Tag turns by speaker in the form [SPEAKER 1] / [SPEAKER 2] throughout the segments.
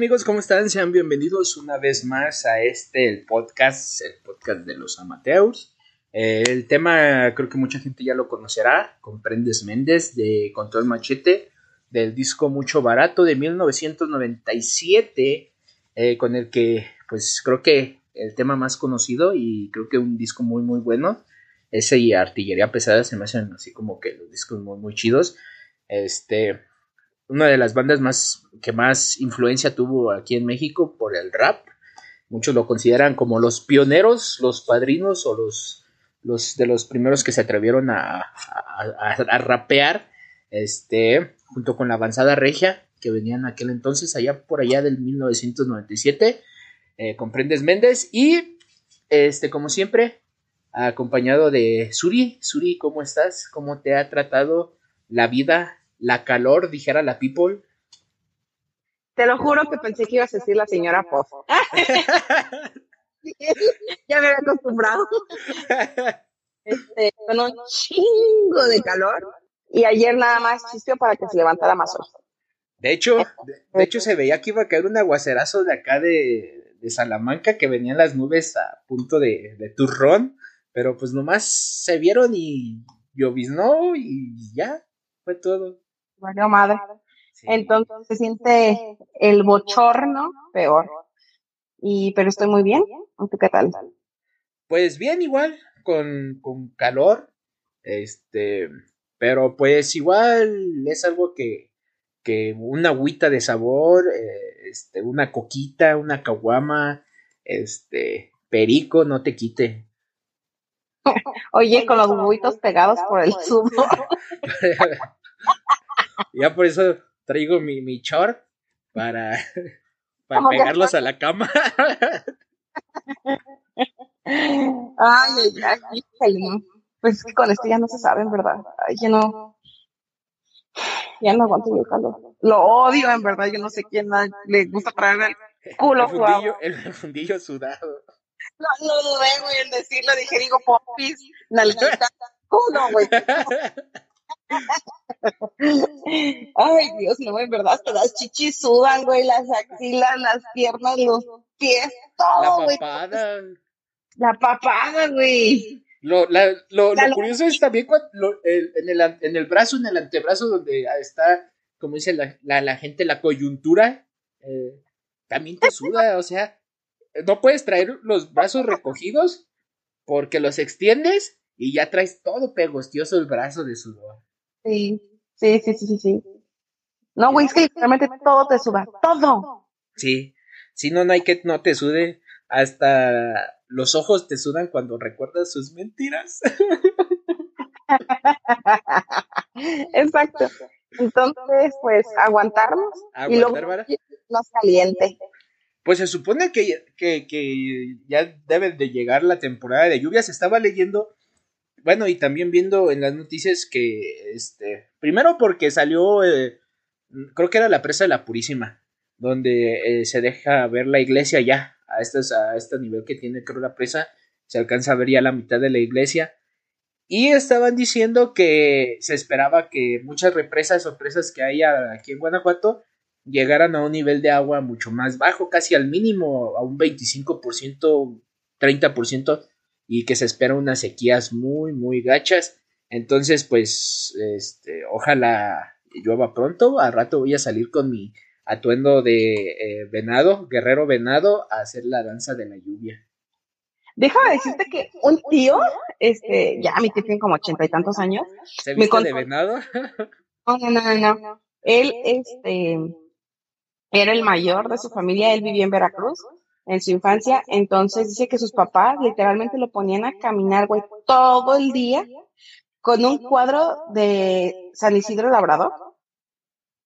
[SPEAKER 1] amigos? ¿Cómo están? Sean bienvenidos una vez más a este, el podcast, el podcast de los amateurs. Eh, el tema creo que mucha gente ya lo conocerá, Comprendes Méndez de Control Machete, del disco Mucho Barato de 1997, eh, con el que pues creo que el tema más conocido y creo que un disco muy muy bueno, ese y Artillería Pesada se me hacen así como que los discos muy muy chidos. Este, una de las bandas más que más influencia tuvo aquí en México por el rap. Muchos lo consideran como los pioneros, los padrinos o los, los de los primeros que se atrevieron a, a, rapear, este, junto con la avanzada regia que venían aquel entonces, allá por allá del 1997, eh, comprendes Méndez y, este, como siempre, acompañado de Suri. Suri, ¿cómo estás? ¿Cómo te ha tratado la vida la calor, dijera la people.
[SPEAKER 2] Te lo juro que pensé que ibas a decir la señora Pop. ya me había acostumbrado. Este, con un chingo de calor. Y ayer nada más existió para que se levantara más hoy.
[SPEAKER 1] De hecho, de, hecho se veía que iba a caer un aguacerazo de acá de, de Salamanca, que venían las nubes a punto de, de turrón, pero pues nomás se vieron y lloviznó y ya, fue todo
[SPEAKER 2] valió madre. Entonces se siente el bochorno peor. Y, pero estoy muy bien. ¿Tú qué tal?
[SPEAKER 1] Pues bien, igual, con, con calor. Este, pero pues igual es algo que, que una agüita de sabor, eh, este, una coquita, una caguama, este, perico, no te quite.
[SPEAKER 2] Oye, con los huevitos pegados por el zumo.
[SPEAKER 1] ya por eso traigo mi, mi short para, para pegarlos a la cama.
[SPEAKER 2] Ay, ay, ay, Pues es que con esto ya no se sabe, en verdad. Ay, ya no. Ya no aguanto el calor. Lo odio, en verdad. Yo no sé quién le gusta traer el culo
[SPEAKER 1] el fundillo, el fundillo sudado.
[SPEAKER 2] No, no dudé, güey, en decirlo. Dije, digo, popis, nalguita, culo, güey. Ay, Dios, no, en verdad, hasta las chichis sudan, güey, las axilas, las piernas, los pies, todo,
[SPEAKER 1] güey. La papada.
[SPEAKER 2] La papada, güey.
[SPEAKER 1] Lo, la, lo, lo curioso es también cuando, el, en, el, en el brazo, en el antebrazo, donde está, como dice la, la, la gente, la coyuntura, eh, también te suda, o sea, no puedes traer los brazos recogidos porque los extiendes y ya traes todo pegostioso el brazo de sudor.
[SPEAKER 2] Sí, sí, sí, sí, sí. No, güey, es que literalmente todo te suda, todo.
[SPEAKER 1] Sí, si no, no hay que no te sude. Hasta los ojos te sudan cuando recuerdas sus mentiras.
[SPEAKER 2] Exacto. Entonces, pues, aguantarnos y luego más caliente.
[SPEAKER 1] Pues se supone que, que, que ya debe de llegar la temporada de lluvias. Estaba leyendo bueno, y también viendo en las noticias que, este, primero porque salió, eh, creo que era la presa de la Purísima, donde eh, se deja ver la iglesia ya, a, estas, a este nivel que tiene, creo, la presa, se alcanza a ver ya la mitad de la iglesia. Y estaban diciendo que se esperaba que muchas represas o presas que hay aquí en Guanajuato llegaran a un nivel de agua mucho más bajo, casi al mínimo, a un 25%, 30% y que se esperan unas sequías muy, muy gachas. Entonces, pues, este, ojalá llueva pronto. Al rato voy a salir con mi atuendo de eh, venado, guerrero venado, a hacer la danza de la lluvia.
[SPEAKER 2] Déjame decirte que un tío, este, ya mi tío tiene como ochenta y tantos años.
[SPEAKER 1] ¿Se viste de venado?
[SPEAKER 2] No, no, no, no. Él, este, era el mayor de su familia, él vivía en Veracruz en su infancia. Entonces dice que sus papás literalmente lo ponían a caminar, todo el día con un cuadro de San Isidro Labrador.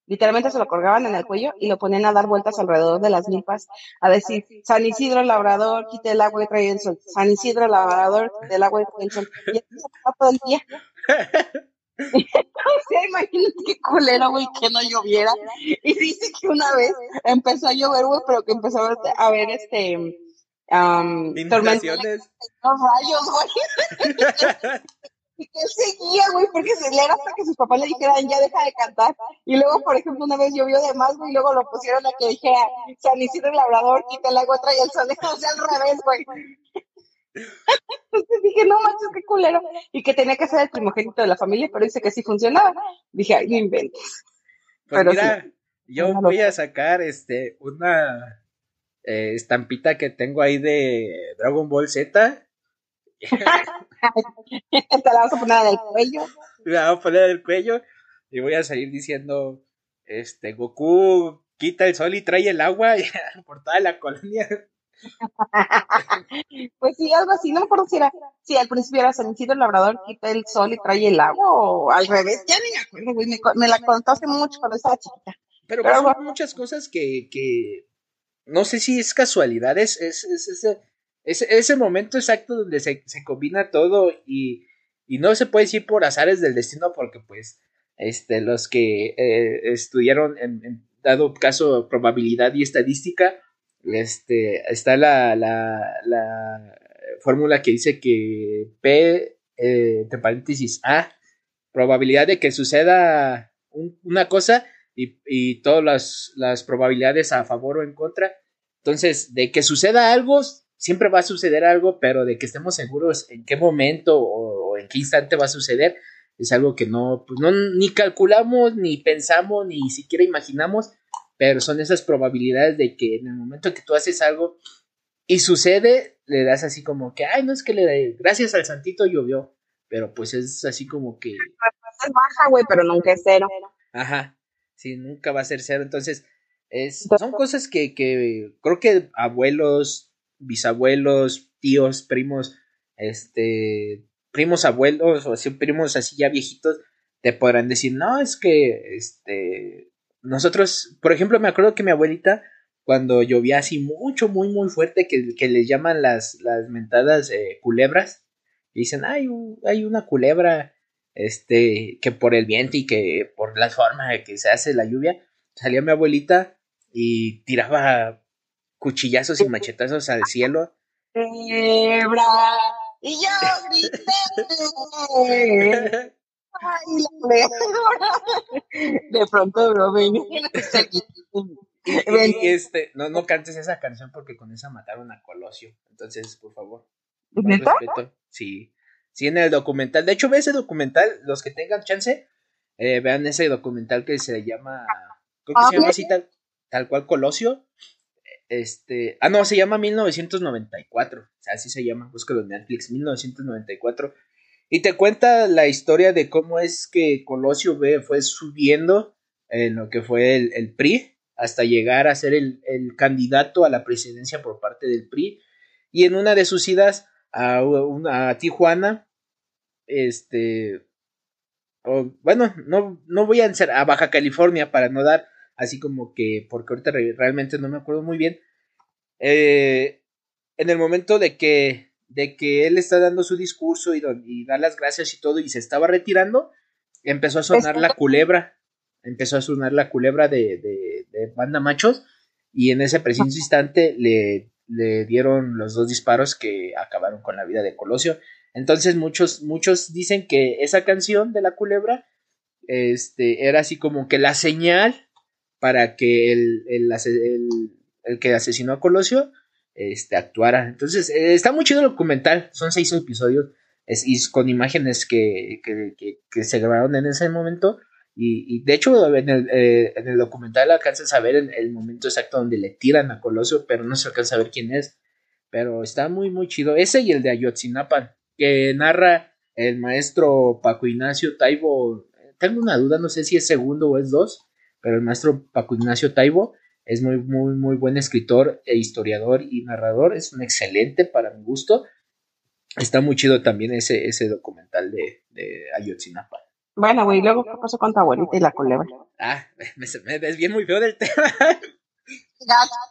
[SPEAKER 2] Literalmente se lo colgaban en el cuello y lo ponían a dar vueltas alrededor de las milpas, a decir, San Isidro Labrador, quite el agua y trae el sol. San Isidro Labrador, quite el agua y trae el sol. Y se todo el día. sea, imagínate qué culero, güey, que no lloviera. Y dice que una vez empezó a llover, güey, pero que empezó a ver, este. Um,
[SPEAKER 1] tormentas.
[SPEAKER 2] Los rayos, güey. Y que seguía, güey, porque se le era hasta que sus papás le dijeran, ya deja de cantar. Y luego, por ejemplo, una vez llovió de más, güey, y luego lo pusieron a que dijera, San Isidro Labrador, quita el agua, trae el sol, o sea, al revés, güey. Entonces dije, no manches, qué culero. Y que tenía que ser el primogénito de la familia, pero dice que sí funcionaba. Dije, ay, no inventes.
[SPEAKER 1] Pues pero mira, yo voy a sacar este una eh, estampita que tengo ahí de Dragon Ball Z.
[SPEAKER 2] Te la vas a poner del cuello.
[SPEAKER 1] La voy a poner del cuello y voy a salir diciendo, este, Goku quita el sol y trae el agua por toda la colonia.
[SPEAKER 2] pues sí, algo así, no me acuerdo si era, si al principio era San el Labrador, quita el sol y trae el agua, o al revés, ya ni me acuerdo, güey, me, la contó hace mucho cuando estaba chiquita.
[SPEAKER 1] Pero, Pero muchas cosas que, que, no sé si es casualidad, es, es, ese, ese, momento exacto donde se, se combina todo y, y, no se puede decir por azares del destino porque pues este, los que eh, estudiaron en, dado caso probabilidad y estadística, este, está la, la, la fórmula que dice que P, eh, entre paréntesis, A, probabilidad de que suceda una cosa y, y todas las, las, probabilidades a favor o en contra. Entonces, de que suceda algo, siempre va a suceder algo, pero de que estemos seguros en qué momento o, en qué instante va a suceder, es algo que no, pues no, ni calculamos, ni pensamos, ni siquiera imaginamos, pero son esas probabilidades de que en el momento que tú haces algo y sucede, le das así como que, ay, no es que le gracias al santito llovió, pero pues es así como que...
[SPEAKER 2] Es baja, güey, pero nunca es cero.
[SPEAKER 1] Ajá, sí, nunca va a ser cero, entonces es, son cosas que, que creo que abuelos, bisabuelos, tíos, primos, este, primos abuelos o así, primos así ya viejitos, te podrán decir, no, es que, este, nosotros, por ejemplo, me acuerdo que mi abuelita, cuando llovía así mucho, muy, muy fuerte, que, que les llaman las, las mentadas eh, culebras, y dicen, hay, hay una culebra, este, que por el viento y que por la forma que se hace la lluvia, salía mi abuelita y tiraba cuchillazos y machetazos al cielo.
[SPEAKER 2] Culebra, y yo grité. de pronto, bro, ven.
[SPEAKER 1] Y, este, no, no cantes esa canción porque con esa mataron a Colosio. Entonces, por favor. Respeto. Sí. Sí, en el documental. De hecho, ve ese documental. Los que tengan chance, eh, vean ese documental que se llama. Creo que se llama así tal, cual Colosio. Este. Ah, no, se llama 1994. O sea, así se llama. Búscalo en Netflix. 1994. Y te cuenta la historia de cómo es que Colosio B fue subiendo en lo que fue el, PRI hasta llegar a ser el, candidato a la presidencia por parte del PRI. Y en una de sus idas a, Tijuana, este, bueno, no, no voy a a Baja California para no dar así como que, porque ahorita realmente no me acuerdo muy bien. Eh, en el momento de que de que él está dando su discurso y, da las gracias y todo y se estaba retirando, empezó a sonar la culebra, empezó a sonar la culebra de, de, banda machos y en ese preciso instante le, le, dieron los dos disparos que acabaron con la vida de Colosio. Entonces muchos, muchos dicen que esa canción de la culebra este, era así como que la señal para que el, el, el, el que asesinó a Colosio este, actuara. Entonces, eh, está muy chido el documental, son seis episodios y con imágenes que, que, que, se grabaron en ese momento. Y, y de hecho, en el, eh, documental alcanzas a ver el momento exacto donde le tiran a Colosio, pero no se alcanza a ver quién es. Pero está muy, muy chido. Ese y el de Ayotzinapa, que narra el maestro Paco Ignacio Taibo. Tengo una duda, no sé si es segundo o es dos, pero el maestro Paco Ignacio Taibo es muy, muy, muy buen escritor e historiador y narrador. Es un excelente para mi gusto. Está muy chido también ese, ese documental de, de Ayotzinapa.
[SPEAKER 2] Bueno, güey, luego, ¿qué pasó con tu abuelita y la culebra?
[SPEAKER 1] Ah, me, me desvié muy feo del tema.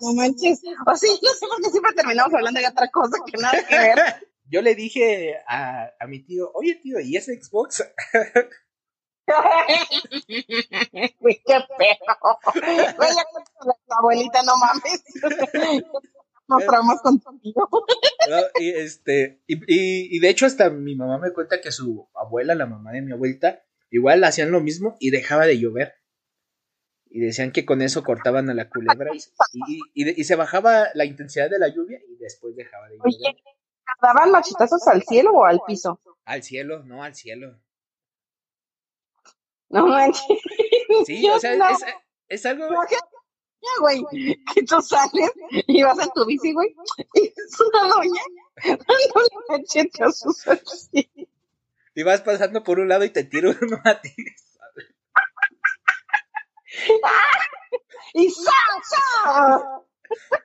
[SPEAKER 2] no manches. O sí, no sé por qué siempre terminamos hablando de otra cosa que nada que ver.
[SPEAKER 1] Yo le dije a, a mi tío, oye tío, ¿y ese Xbox?
[SPEAKER 2] Qué. Güey, la abuelita, no mames. No traumas contigo.
[SPEAKER 1] y, este, y, y, de hecho, hasta mi mamá me cuenta que su abuela, la mamá de mi abuelita, igual hacían lo mismo y dejaba de llover. Y decían que con eso cortaban a la culebra y, y, y se bajaba la intensidad de la lluvia y después dejaba de llover. Oye,
[SPEAKER 2] ¿daban machetazos al cielo o al piso?
[SPEAKER 1] Al cielo, no, al cielo.
[SPEAKER 2] No manches.
[SPEAKER 1] Sí, o sea, es, es, algo.
[SPEAKER 2] Ya, güey, que tú sales y vas en tu bici, güey, y es una doña dándole machetazos al cielo.
[SPEAKER 1] Y vas pasando por un lado y te tiro uno a ti.
[SPEAKER 2] ¡Y sa,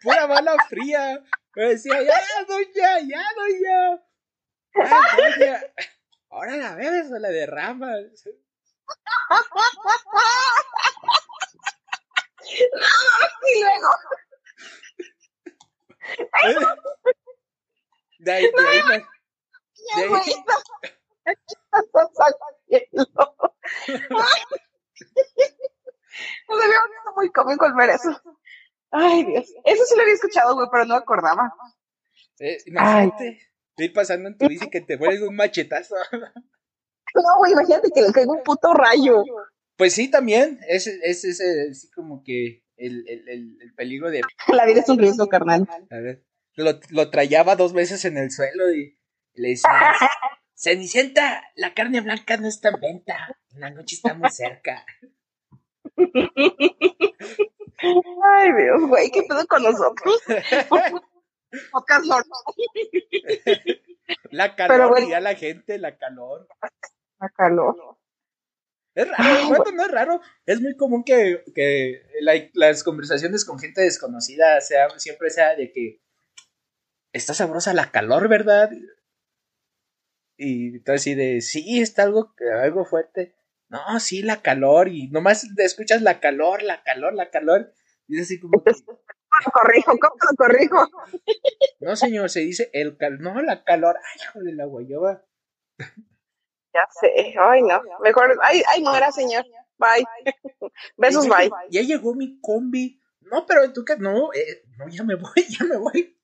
[SPEAKER 1] Pura bala fría. Me decía, ya, doña, ya, doña. Ya, doña. Ahora la bebes o la derramas.
[SPEAKER 2] Y luego.
[SPEAKER 1] De ahí, de ahí, de ahí.
[SPEAKER 2] No había muy cómico al ver eso. Ay, Dios. Eso sí lo había escuchado, güey, pero no acordaba.
[SPEAKER 1] Eh, imagínate, estoy pasando en tu bici que te vuelves un machetazo.
[SPEAKER 2] No, güey, imagínate que le caiga un puto rayo.
[SPEAKER 1] Pues sí, también. Es, es, es, como que el, el, el, peligro de.
[SPEAKER 2] La vida es un riesgo, carnal.
[SPEAKER 1] A ver. Lo, lo trayaba dos veces en el suelo y, le decía: Cenicienta, la carne blanca no está en venta. La noche está muy cerca.
[SPEAKER 2] Ay, Dios, güey, ¿qué pedo con nosotros? Pocas
[SPEAKER 1] La calor, bueno, la gente, la calor.
[SPEAKER 2] La calor.
[SPEAKER 1] Es raro, bueno, no es raro. Es muy común que, que las conversaciones con gente desconocida sea, siempre sea de que está sabrosa la calor, ¿verdad? Y entonces así de, sí, está algo, algo fuerte. No, sí, la calor. Y nomás escuchas la calor, la calor, la calor. Y es así como...
[SPEAKER 2] ¿Cómo corrijo? ¿Cómo lo corrijo?
[SPEAKER 1] No, señor, se dice el calor. No, la calor. Ay, hijo de la guayaba.
[SPEAKER 2] Ya sé. Ay, no. Mejor. Ay, ay, muera, señor. Bye. Besos, bye.
[SPEAKER 1] Ya llegó mi combi. No, pero tú que no, eh, no, ya me voy, ya me voy.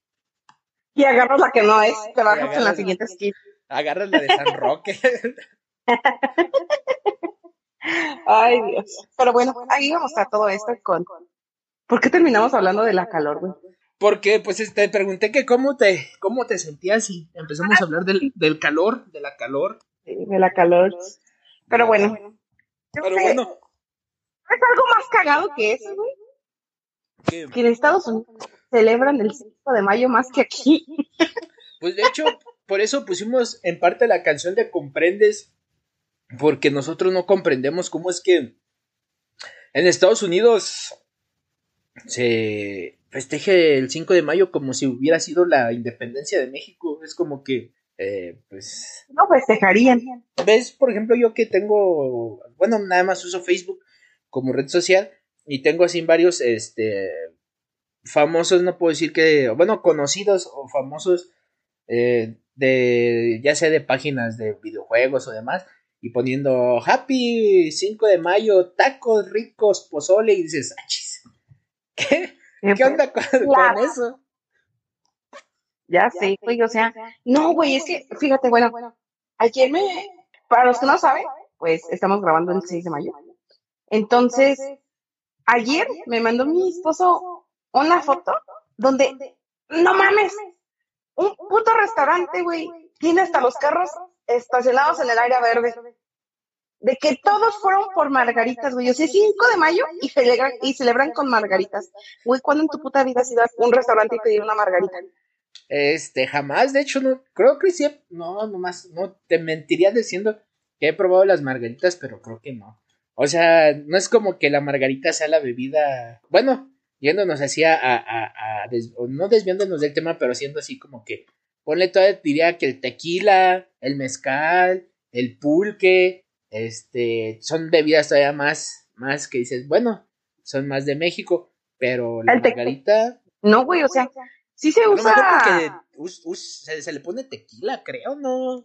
[SPEAKER 2] Y agarras la que no es, te bajas en la siguiente esquina.
[SPEAKER 1] Agarras la de San Roque.
[SPEAKER 2] Ay, Dios. Pero bueno, ahí vamos a todo esto con. ¿Por qué terminamos hablando de la calor, güey?
[SPEAKER 1] Porque, pues, te pregunté que cómo te, cómo te sentías y empezamos a hablar del, del calor, de la calor.
[SPEAKER 2] De la calor. Pero bueno.
[SPEAKER 1] Pero bueno.
[SPEAKER 2] Es algo más cagado que eso, güey. Que en Estados Unidos celebran el 5 de mayo más que aquí.
[SPEAKER 1] Pues de hecho, por eso pusimos en parte la canción de Comprendes, porque nosotros no comprendemos cómo es que en Estados Unidos se festeje el 5 de mayo como si hubiera sido la independencia de México. Es como que, eh, pues...
[SPEAKER 2] No festejarían.
[SPEAKER 1] ¿Ves? Por ejemplo, yo que tengo, bueno, nada más uso Facebook como red social y tengo así varios, este, famosos, no puedo decir que, bueno, conocidos o famosos eh, de, ya sea de páginas de videojuegos o demás, y poniendo Happy 5 de mayo, tacos ricos, pozole, y dices, achis, ¿qué? ¿Qué onda con, eso?
[SPEAKER 2] Ya sé, güey, o sea, no, güey, es que, fíjate, bueno, ayer me, para los que no saben, pues estamos grabando el 6 de mayo. Entonces, ayer me mandó mi esposo una foto donde, no mames, un puto restaurante, güey, tiene hasta los carros estacionados en el área verde. De que todos fueron por margaritas, güey. O sea, 5 de mayo y celebran, y celebran con margaritas. Güey, ¿cuándo en tu puta vida has ido a un restaurante y pedir una margarita?
[SPEAKER 1] Este, jamás. De hecho, no, creo que sí. No, nomás, no te mentiría diciendo que he probado las margaritas, pero creo que no. O sea, no es como que la margarita sea la bebida. Bueno, yéndonos así a, a, a, no desviándonos del tema, pero siendo así como que, ponle todavía, diría que el tequila, el mezcal, el pulque, este, son bebidas todavía más, más que dices, bueno, son más de México, pero la margarita...
[SPEAKER 2] No, güey, o sea, sí se usa...
[SPEAKER 1] se, se le pone tequila, creo, ¿no?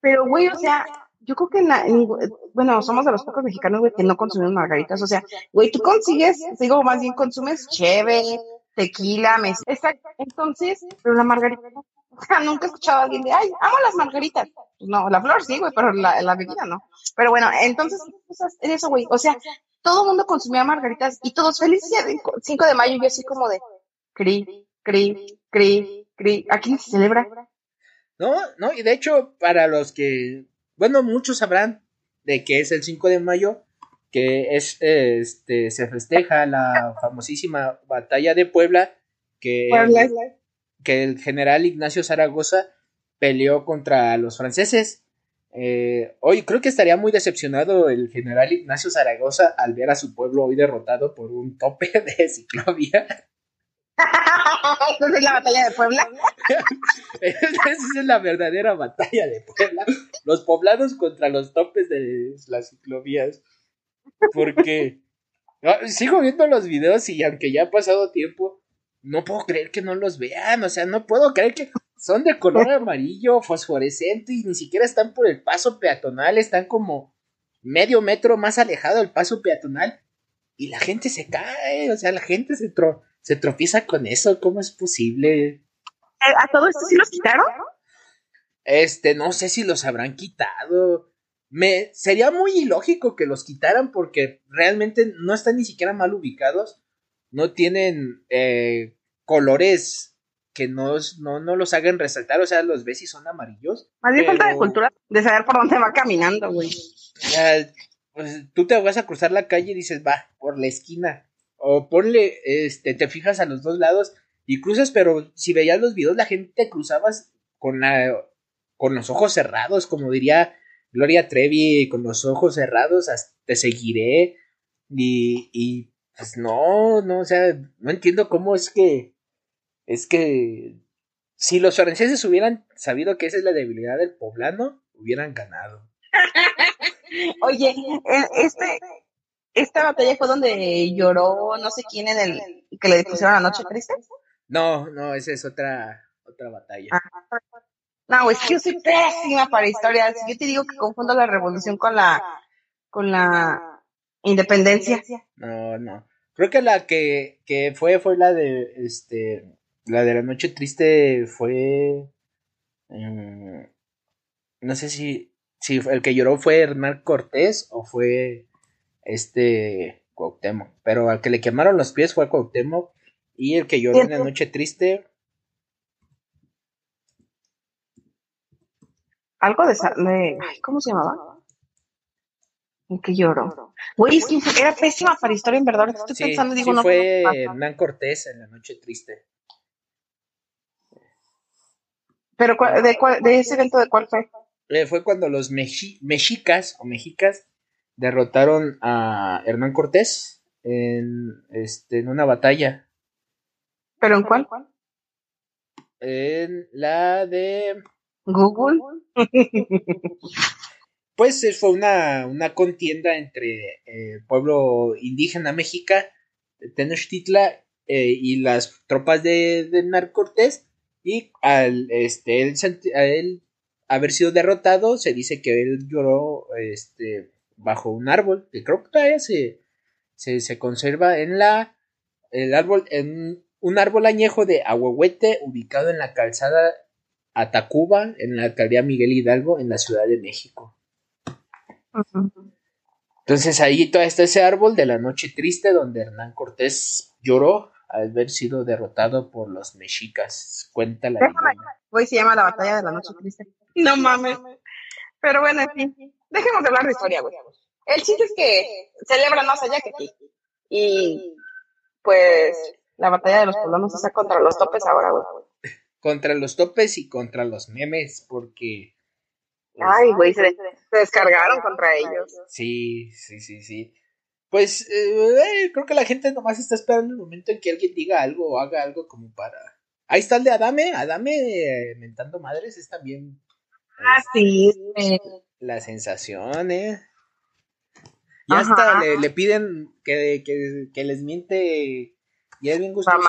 [SPEAKER 2] Pero, güey, o sea, yo creo que, bueno, somos de los pocos mexicanos, güey, que no consumimos margaritas. O sea, güey, tú consigues, digo, más bien consumes cheve, tequila, mes. Exacto. Entonces, pero la margarita, o sea, nunca he escuchado a alguien de, ay, amo las margaritas. No, la flor sí, güey, pero la, la bebida no. Pero bueno, entonces, eso, güey. O sea, todo el mundo consumía margaritas y todos felices. 5 de mayo, yo así como de, cri, cri, cri, cri. Aquí se celebra.
[SPEAKER 1] No, no, y de hecho, para los que, bueno, muchos sabrán de que es el 5 de mayo, que es, este, se festeja la famosísima batalla de Puebla, que, que el general Ignacio Zaragoza peleó contra los franceses. Eh, hoy creo que estaría muy decepcionado el general Ignacio Zaragoza al ver a su pueblo hoy derrotado por un tope de ciclovía.
[SPEAKER 2] Esa es la batalla de Puebla.
[SPEAKER 1] Esa es la verdadera batalla de Puebla. Los poblados contra los topes de las ciclovías. Porque sigo viendo los videos y aunque ya ha pasado tiempo, no puedo creer que no los vean. O sea, no puedo creer que son de color amarillo, fosforescente y ni siquiera están por el paso peatonal. Están como medio metro más alejado del paso peatonal. Y la gente se cae, o sea, la gente se, tro se tropieza con eso. ¿Cómo es posible?
[SPEAKER 2] Eh, ¿A todo esto sí los quitaron?
[SPEAKER 1] Este, no sé si los habrán quitado me sería muy ilógico que los quitaran porque realmente no están ni siquiera mal ubicados, no tienen eh, colores que no, no, no, los hagan resaltar, o sea, los ves y son amarillos.
[SPEAKER 2] Más bien falta de cultura, de saber por dónde va caminando, güey.
[SPEAKER 1] pues tú te vas a cruzar la calle y dices, va, por la esquina. O ponle, este, te fijas a los dos lados y cruzas, pero si veías los videos, la gente cruzabas con la, con los ojos cerrados, como diría Gloria Trevi con los ojos cerrados, te seguiré. Y, y pues no, no, o sea, no entiendo cómo es que, es que si los franceses hubieran sabido que esa es la debilidad del poblano, hubieran ganado.
[SPEAKER 2] Oye, este, esta batalla fue donde lloró no sé quién en el que le pusieron la noche triste.
[SPEAKER 1] No, no, esa es otra, otra batalla. Ah,
[SPEAKER 2] no, es que yo soy pésima para historias. Yo te digo que confundo la revolución con la, con la independencia.
[SPEAKER 1] No, no. Creo que la que, que fue, fue la de, este, la de la noche triste fue, mm, no sé si, si el que lloró fue Hernán Cortés o fue, este, Cuauhtémoc. Pero al que le quemaron los pies fue Cuauhtémoc y el que lloró en la noche triste
[SPEAKER 2] algo de, ¿cómo se llamaba? ¿En qué lloró? Güey, es que era pésima para historia en verdad. Estoy pensando, digo, no.
[SPEAKER 1] Fue Hernán Cortés en la noche triste.
[SPEAKER 2] ¿Pero de, de ese evento de cuál fue?
[SPEAKER 1] Eh, fue cuando los mexicas o mexicas derrotaron a Hernán Cortés en, este, en una batalla.
[SPEAKER 2] ¿Pero en cuál?
[SPEAKER 1] En la de
[SPEAKER 2] Google.
[SPEAKER 1] pues eh, fue una, una contienda entre el eh, pueblo indígena mexica, Tenochtitla, eh, y las tropas de, de Cortés. Y al este, él, haber sido derrotado, se dice que él lloró este, bajo un árbol, que creo que todavía se, se, se conserva en la. El árbol, en un árbol añejo de aguahuete ubicado en la calzada a Tacuba, en la alcaldía Miguel Hidalgo, en la Ciudad de México. Entonces ahí todavía está ese árbol de la noche triste donde Hernán Cortés lloró al haber sido derrotado por los mexicas. Cuenta la
[SPEAKER 2] Hoy se llama la batalla de la noche triste. No mames. Pero bueno, en fin, dejemos de hablar de historia, güey. El chiste es que celebran más allá que aquí. Y pues la batalla de los poblanos está contra los topes ahora, güey
[SPEAKER 1] contra los topes y contra los memes, porque...
[SPEAKER 2] Ay, güey, se, descargaron contra ellos.
[SPEAKER 1] Sí, sí, sí, sí. Pues eh, creo que la gente nomás está esperando el momento en que alguien diga algo o haga algo como para... Ahí está el de Adame, Adame eh, mentando madres es también...
[SPEAKER 2] Ah, sí.
[SPEAKER 1] La sensación, eh. Y hasta le, le, piden que, que, que, les miente y es bien gustoso.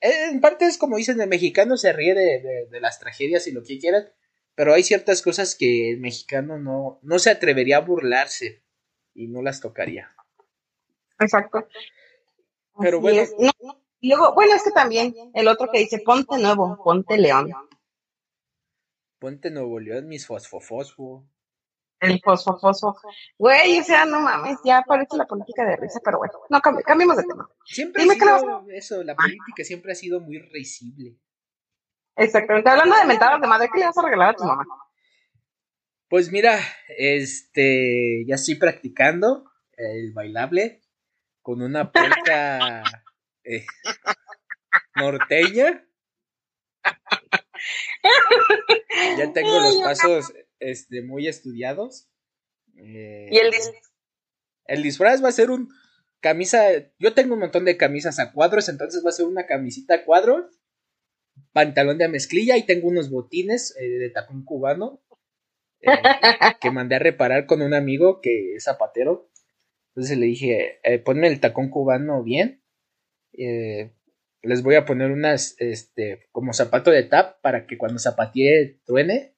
[SPEAKER 1] En parte es como dicen, el mexicano se ríe de, las tragedias y lo que quieras, pero hay ciertas cosas que el mexicano no, no se atrevería a burlarse y no las tocaría.
[SPEAKER 2] Exacto.
[SPEAKER 1] Pero bueno.
[SPEAKER 2] Y luego, bueno, es que también el otro que dice, ponte nuevo, ponte león.
[SPEAKER 1] Ponte Nuevo León, mis fosfofosfo.
[SPEAKER 2] El fosfofosfo. Güey, o sea, no mames, ya parece la política de risa, pero bueno, no, cambiemos de tema.
[SPEAKER 1] Siempre ha sido eso, la política siempre ha sido muy risible.
[SPEAKER 2] Exactamente, hablando de mentadas de madre, ¿qué le vas a regalar a tu mamá?
[SPEAKER 1] Pues mira, este, ya estoy practicando el bailable con una puerta eh, norteña. ya tengo los pasos este, muy estudiados.
[SPEAKER 2] Eh, ¿Y el disfraz?
[SPEAKER 1] El disfraz va a ser un camisa. Yo tengo un montón de camisas a cuadros, entonces va a ser una camisita a cuadros, pantalón de mezclilla y tengo unos botines eh, de tacón cubano eh, que mandé a reparar con un amigo que es zapatero. Entonces le dije, ponme el tacón cubano bien. les voy a poner unas, este, como zapato de tap para que cuando zapatee truene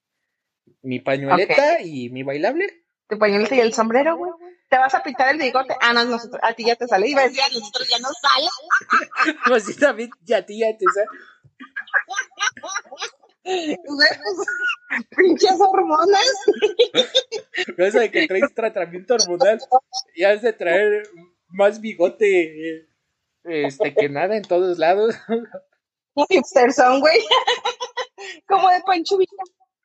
[SPEAKER 1] mi pañueleta y mi bailable.
[SPEAKER 2] Tu pañueleta y el sombrero, güey. Te vas a pintar el bigote. Ah, no, nosotros, a ti ya te sale. Iba a decir, a nosotros ya no sale.
[SPEAKER 1] pues sí, también, ya a ti ya te sale.
[SPEAKER 2] Pinches hormonas.
[SPEAKER 1] De que traes tratamiento hormonal y has de traer más bigote este que nada en todos lados.
[SPEAKER 2] Hipster son, güey. Como de Pancho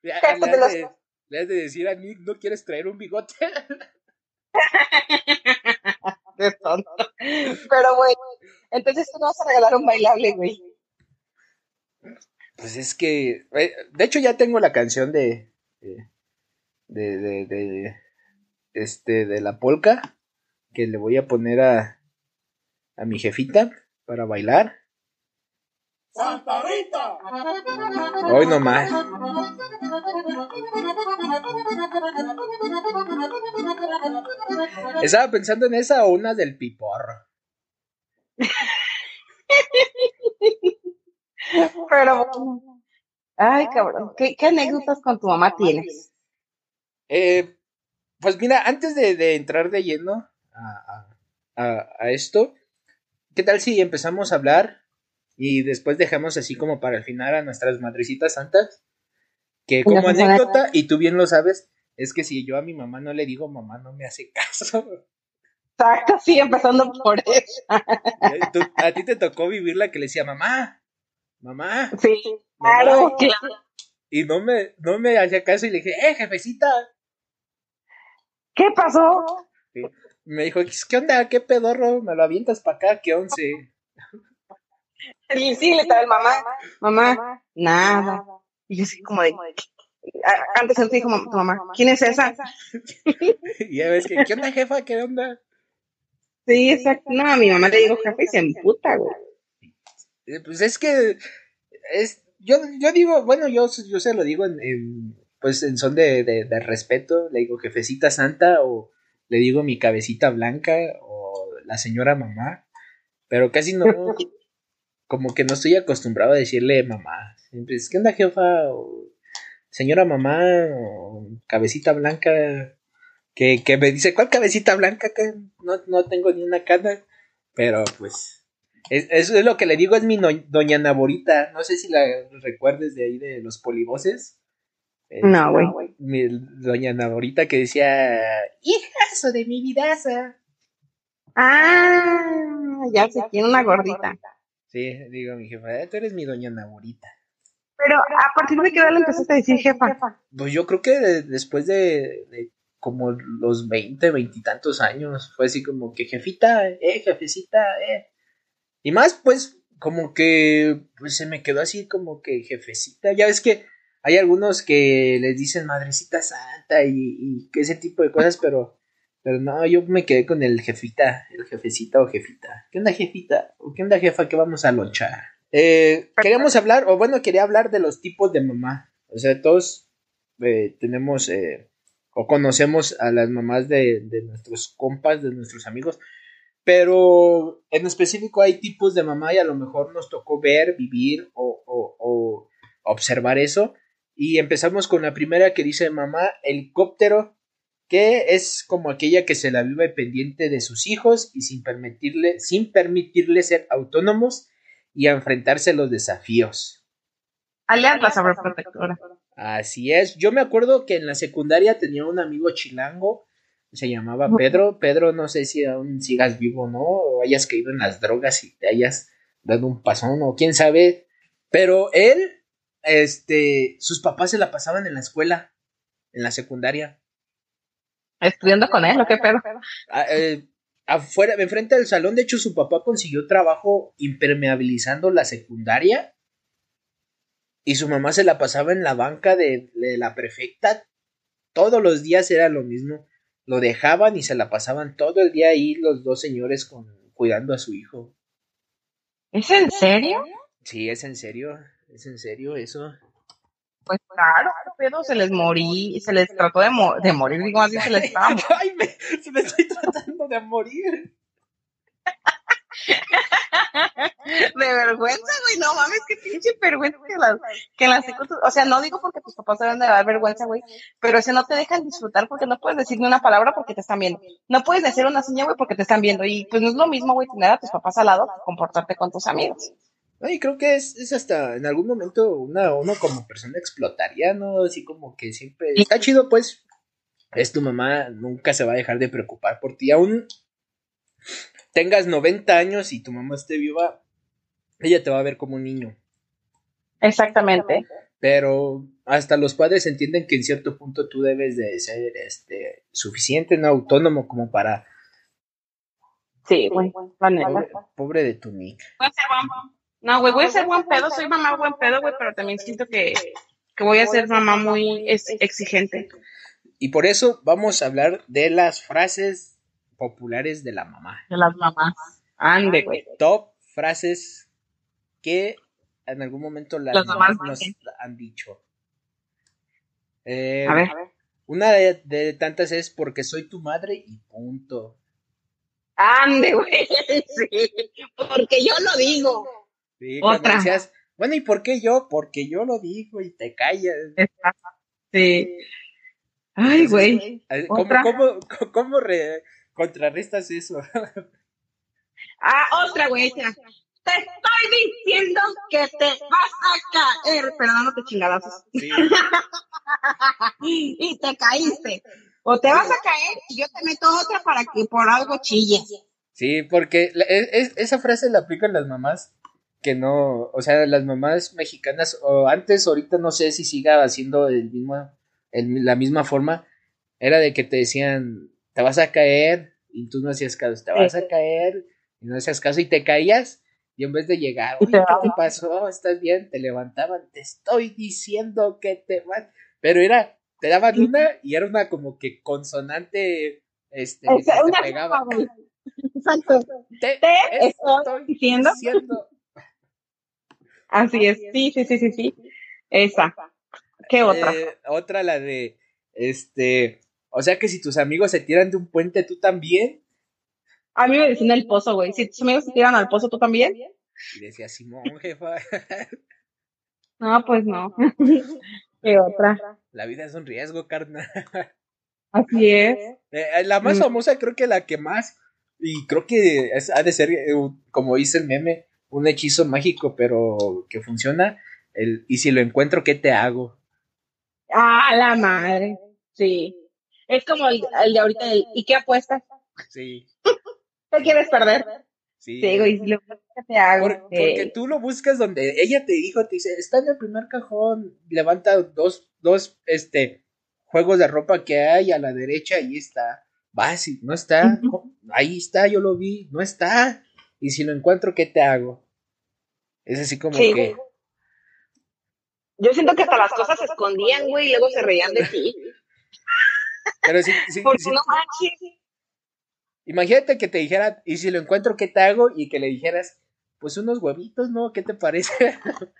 [SPEAKER 1] le, has de, decir a Nick, ¿no quieres traer un bigote?
[SPEAKER 2] Pero bueno, entonces tú vas a regalar un bailable, güey.
[SPEAKER 1] Pues es que, eh, de hecho ya tengo la canción de, de, de, de, este, de la polka que le voy a poner a, a mi jefita para bailar. ¡Santa Rita! Hoy nomás. Estaba pensando en esa o una del piporro.
[SPEAKER 2] Pero, ay, cabrón, ¿qué, anécdotas con tu mamá tienes?
[SPEAKER 1] Eh, pues mira, antes de, entrar de lleno a, esto, ¿qué tal si empezamos a hablar y después dejamos así como para el final a nuestras madrecitas santas? Que como anécdota, y tú bien lo sabes, es que si yo a mi mamá no le digo mamá, no me hace caso.
[SPEAKER 2] Exacto, sí, empezando por eso.
[SPEAKER 1] a ti te tocó vivir la que le decía mamá, mamá.
[SPEAKER 2] Sí, claro, claro.
[SPEAKER 1] Y no me, no me hacía caso y le dije, eh, jefecita.
[SPEAKER 2] ¿Qué pasó?
[SPEAKER 1] Me dijo, ¿qué onda? ¿Qué pedorro? ¿Me lo avientas para acá? ¿Qué once?
[SPEAKER 2] Sí, sí, le estaba el mamá, mamá, nada. Y yo así como de, antes él dijo tu mamá, ¿quién es esa?
[SPEAKER 1] y ya ves que, ¿qué onda, jefa? ¿Qué onda?
[SPEAKER 2] Sí, exacto. No, a mi mamá le digo jefe y se emputa, güey.
[SPEAKER 1] Eh, pues es que, es, yo, yo digo, bueno, yo, yo se lo digo en, pues en son de, de, de, respeto, le digo jefecita santa o le digo mi cabecita blanca o la señora mamá, pero casi no, como que no estoy acostumbrado a decirle mamá. Siempre es, ¿qué onda, jefa? O, señora mamá, o cabecita blanca. Que, que me dice, ¿cuál cabecita blanca? Que no, no tengo ni una cana. Pero pues, es, eso es lo que le digo, es mi doña Naborita. No sé si la recuerdes de ahí de los polivoces.
[SPEAKER 2] no, güey.
[SPEAKER 1] Mi doña Naborita que decía, hijazo de mi vidaza.
[SPEAKER 2] Ah, ya se tiene una gordita.
[SPEAKER 1] Sí, digo mi jefa, eh, tú eres mi doña Naborita.
[SPEAKER 2] Pero a partir de qué edad le empezaste a decir jefa.
[SPEAKER 1] Pues yo creo que después de, como los 20, veintitantos años, fue así como que jefita, eh, jefecita, eh. Y más, pues, como que pues se me quedó así como que jefecita. Ya ves que hay algunos que les dicen madrecita santa y, y ese tipo de cosas, pero pero no, yo me quedé con el jefita, el jefecita o jefita. ¿Qué onda, jefita? ¿O qué onda, jefa? ¿Qué vamos a luchar? Eh, queríamos hablar, o bueno, quería hablar de los tipos de mamá. O sea, todos eh, tenemos eh, o conocemos a las mamás de, de, nuestros compas, de nuestros amigos. Pero en específico hay tipos de mamá y a lo mejor nos tocó ver, vivir o, o, o observar eso. Y empezamos con la primera que dice mamá helicóptero que es como aquella que se la vive pendiente de sus hijos y sin permitirle, sin permitirle ser autónomos y a enfrentarse a los desafíos.
[SPEAKER 2] Alias la sobreprotectora.
[SPEAKER 1] Así es. Yo me acuerdo que en la secundaria tenía un amigo chilango, se llamaba Pedro. Pedro, no sé si aún sigas vivo o no, o hayas caído en las drogas y te hayas dado un pasón, o quién sabe. Pero él, este, sus papás se la pasaban en la escuela, en la secundaria.
[SPEAKER 2] ¿Estudiando con él o qué pedo?
[SPEAKER 1] Ah, eh, afuera, enfrente del salón, de hecho, su papá consiguió trabajo impermeabilizando la secundaria. Y su mamá se la pasaba en la banca de, la prefecta. Todos los días era lo mismo. Lo dejaban y se la pasaban todo el día ahí los dos señores con, cuidando a su hijo.
[SPEAKER 2] ¿Es en serio?
[SPEAKER 1] Sí, es en serio. Es en serio eso.
[SPEAKER 2] Pues claro, pero se les morí, se les trató de, de morir, digo así, se les estaba
[SPEAKER 1] Ay, me, se me estoy tratando de morir.
[SPEAKER 2] de vergüenza, güey, no mames, qué pinche vergüenza que las, que las o sea, no digo porque tus papás deben de dar vergüenza, güey, pero ese no te dejan disfrutar porque no puedes decir ni una palabra porque te están viendo, no puedes decir una señal, güey, porque te están viendo, y pues no es lo mismo, güey, tener a tus papás al lado que comportarte con tus amigos.
[SPEAKER 1] Y creo que es, es hasta en algún momento una, uno como persona explotaría, ¿no? Así como que siempre. Está chido, pues. Es tu mamá, nunca se va a dejar de preocupar por ti. Aún tengas 90 años y tu mamá esté viva, ella te va a ver como un niño.
[SPEAKER 2] Exactamente.
[SPEAKER 1] Pero hasta los padres entienden que en cierto punto tú debes de ser este suficiente, no autónomo como para
[SPEAKER 2] Sí, güey,
[SPEAKER 1] pobre, pobre, de tu Nick.
[SPEAKER 2] No, güey, voy a ser buen pedo, soy mamá buen pedo, güey, pero también siento que, que voy a ser mamá muy exigente.
[SPEAKER 1] Y por eso vamos a hablar de las frases populares de la mamá.
[SPEAKER 2] De las mamás. Ande, güey.
[SPEAKER 1] Top frases que en algún momento las, mamás, nos han dicho. Eh, a ver. Una de, de, tantas es porque soy tu madre y punto.
[SPEAKER 2] Ande, güey. Sí, porque yo lo digo.
[SPEAKER 1] Otra. bueno, ¿y por qué yo? Porque yo lo digo y te callas.
[SPEAKER 2] Sí. Ay, güey.
[SPEAKER 1] ¿Cómo, cómo, cómo contrarrestas eso?
[SPEAKER 2] ah, otra, güey. Te estoy diciendo que te vas a caer, pero no te chingadazos. Sí. y te caíste. O te vas a caer y yo te meto otra para que por algo chilles.
[SPEAKER 1] Sí, porque e, esa frase la aplican las mamás que no, o sea, las mamás mexicanas, o antes, ahorita no sé si siga haciendo el mismo, el, la misma forma, era de que te decían, te vas a caer, y tú no hacías caso, te vas a caer, y no hacías caso, y te caías, y en vez de llegar, oye, ¿qué te pasó? ¿Estás bien? Te levantaban, te estoy diciendo que te vas, pero era, te daban una, y era una como que consonante, este,
[SPEAKER 2] o sea, te pegaba. Exacto. Te, estoy, diciendo Así es, sí, sí, sí, sí, sí. Esa. ¿Qué otra?
[SPEAKER 1] Eh, otra, la de, este, o sea que si tus amigos se tiran de un puente, ¿tú también?
[SPEAKER 2] A mí me decían el pozo, güey. Si tus amigos se tiran al pozo, ¿tú también?
[SPEAKER 1] Y decía, Simón, jefa.
[SPEAKER 2] No, pues no. ¿Qué otra?
[SPEAKER 1] La vida es un riesgo, carnal.
[SPEAKER 2] Así es.
[SPEAKER 1] Eh, la más mm. famosa, creo que la que más, y creo que ha de ser, eh, como dice el meme, un hechizo mágico, pero que funciona. El, y si lo encuentro, ¿qué te hago?
[SPEAKER 2] Ah, la madre. Sí. Es como el, de ahorita, ¿y qué apuestas?
[SPEAKER 1] Sí.
[SPEAKER 2] ¿Qué quieres perder? Sí. y si lo ¿qué te hago?
[SPEAKER 1] porque tú lo buscas donde ella te dijo, te dice, está en el primer cajón, levanta dos, dos, este, juegos de ropa que hay a la derecha, y está. Vas, no está, ahí está, yo lo vi, no está. Y si lo encuentro, ¿qué te hago? Es así como que.
[SPEAKER 2] Yo siento que hasta las cosas se escondían, güey, y luego se reían de ti.
[SPEAKER 1] Pero sí, sí, no Imagínate que te dijera, y si lo encuentro, ¿qué te hago? Y que le dijeras, pues unos huevitos, ¿no? ¿Qué te parece?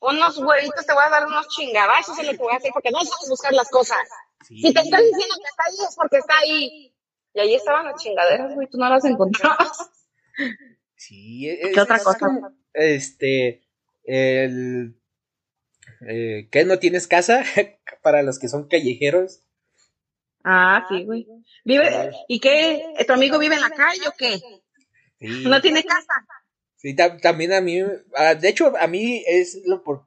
[SPEAKER 2] unos huevitos, te voy a dar unos chingadazos es lo que voy a hacer, porque no sabes buscar las cosas. Si te están diciendo que está ahí, es porque está ahí. Y ahí estaban las chingaderas, güey, tú no las encontrabas.
[SPEAKER 1] Sí, es, ¿Qué otra cosa? este, el, eh, ¿qué no tienes casa? Para los que son callejeros.
[SPEAKER 2] Ah, sí, güey. Vive, ¿y qué? ¿Tu amigo vive en la calle o qué? ¿No tiene casa?
[SPEAKER 1] Sí, también a mí, ah, de hecho, a mí es lo por,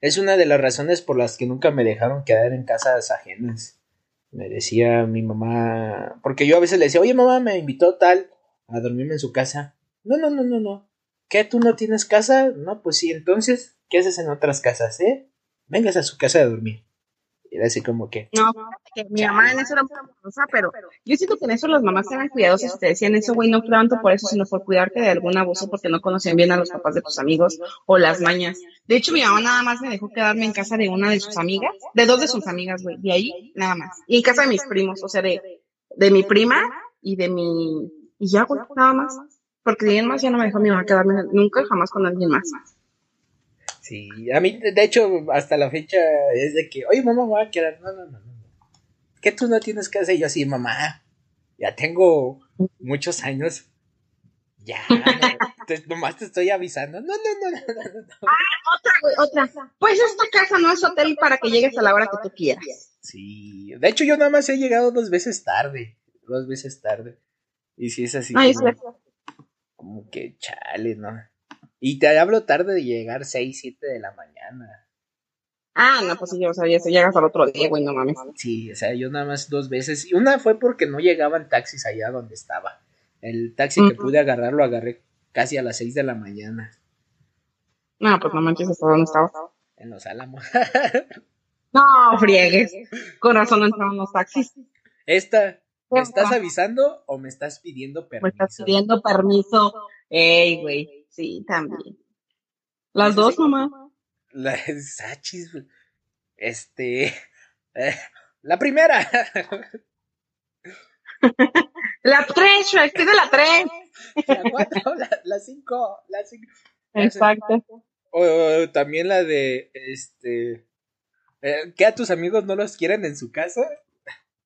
[SPEAKER 1] es una de las razones por las que nunca me dejaron quedar en casas ajenas. Me decía mi mamá, porque yo a veces le decía, oye mamá, me invitó tal a dormirme en su casa. No, no, no, no, no. ¿Qué? ¿Tú no tienes casa? No, pues sí, entonces, ¿qué haces en otras casas, eh? Vengas a su casa a dormir. Era así como que.
[SPEAKER 2] No, que mi mamá en eso era muy amorosa, pero yo siento que en eso las mamás eran cuidadosas y te decían eso, güey, no tanto por eso, sino por cuidarte de algún abuso porque no conocían bien a los papás de tus amigos o las mañas. De hecho, mi mamá nada más me dejó quedarme en casa de una de sus amigas, de dos de sus amigas, güey, de ahí nada más. Y en casa de mis primos, o sea, de, de mi prima y de mi. Y ya, güey, nada más. Porque alguien más ya no me dejó mi mamá quedarme nunca, jamás con alguien más.
[SPEAKER 1] Sí, a mí, de hecho, hasta la fecha es de que, oye, mamá, voy a quedar. No, no, no, no. ¿Qué tú no tienes que hacer? Yo así, mamá, ya tengo muchos años. Ya, nomás te estoy avisando. No, no, no, no, no. no.
[SPEAKER 2] Ah, otra, güey, otra. Pues esta casa no es hotel para que llegues a la hora que tú quieras.
[SPEAKER 1] Sí, de hecho yo nada más he llegado dos veces tarde, dos veces tarde. Y si es así.
[SPEAKER 2] Ay,
[SPEAKER 1] como, como que chale, ¿no? Y te hablo tarde de llegar 6, 7 de la mañana.
[SPEAKER 2] Ah, no, pues sí, yo sabía, si llegas al otro día, güey, no mames.
[SPEAKER 1] Sí, o sea, yo nada más dos veces. Y una fue porque no llegaban taxis allá donde estaba. El taxi que pude agarrar lo agarré casi a las 6 de la mañana.
[SPEAKER 2] No, pues no manches, ¿hasta dónde estaba?
[SPEAKER 1] En Los Álamos.
[SPEAKER 2] no, friegues. Con razón no entraban los taxis.
[SPEAKER 1] Esta, ¿me estás avisando o me estás pidiendo permiso?
[SPEAKER 2] Me estás pidiendo permiso. Ey, güey. Sí, también. Las dos, mamá.
[SPEAKER 1] La Sachis, este. Eh, la primera.
[SPEAKER 2] la tres, Shrek, pide la tres.
[SPEAKER 1] La cuatro, la, cinco, la cinco.
[SPEAKER 2] Exacto.
[SPEAKER 1] O, también la de, este. Eh, ¿Que a tus amigos no los quieren en su casa?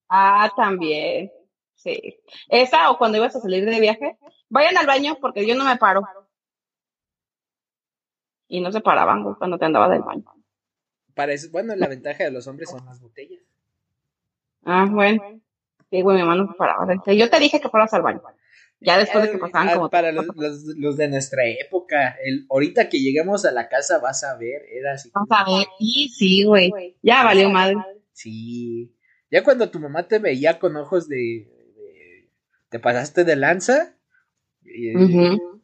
[SPEAKER 2] Ah, también. Sí. Esa o cuando ibas a salir de viaje, vayan al baño porque yo no me paro y no se paraban cuando te andaba del baño.
[SPEAKER 1] Para eso, bueno, la ventaja de los hombres son las botellas.
[SPEAKER 2] Ah, bueno. Sí, güey, mi mamá no se paraba. Yo te dije que fueras al baño. Ya después de que pasaban como...
[SPEAKER 1] Para los, los, de nuestra época, el, ahorita que lleguemos a la casa vas a ver, era así.
[SPEAKER 2] Vas a ver, sí, sí, güey. Ya valió madre.
[SPEAKER 1] Sí. Ya cuando tu mamá te veía con ojos de... te pasaste de lanza y,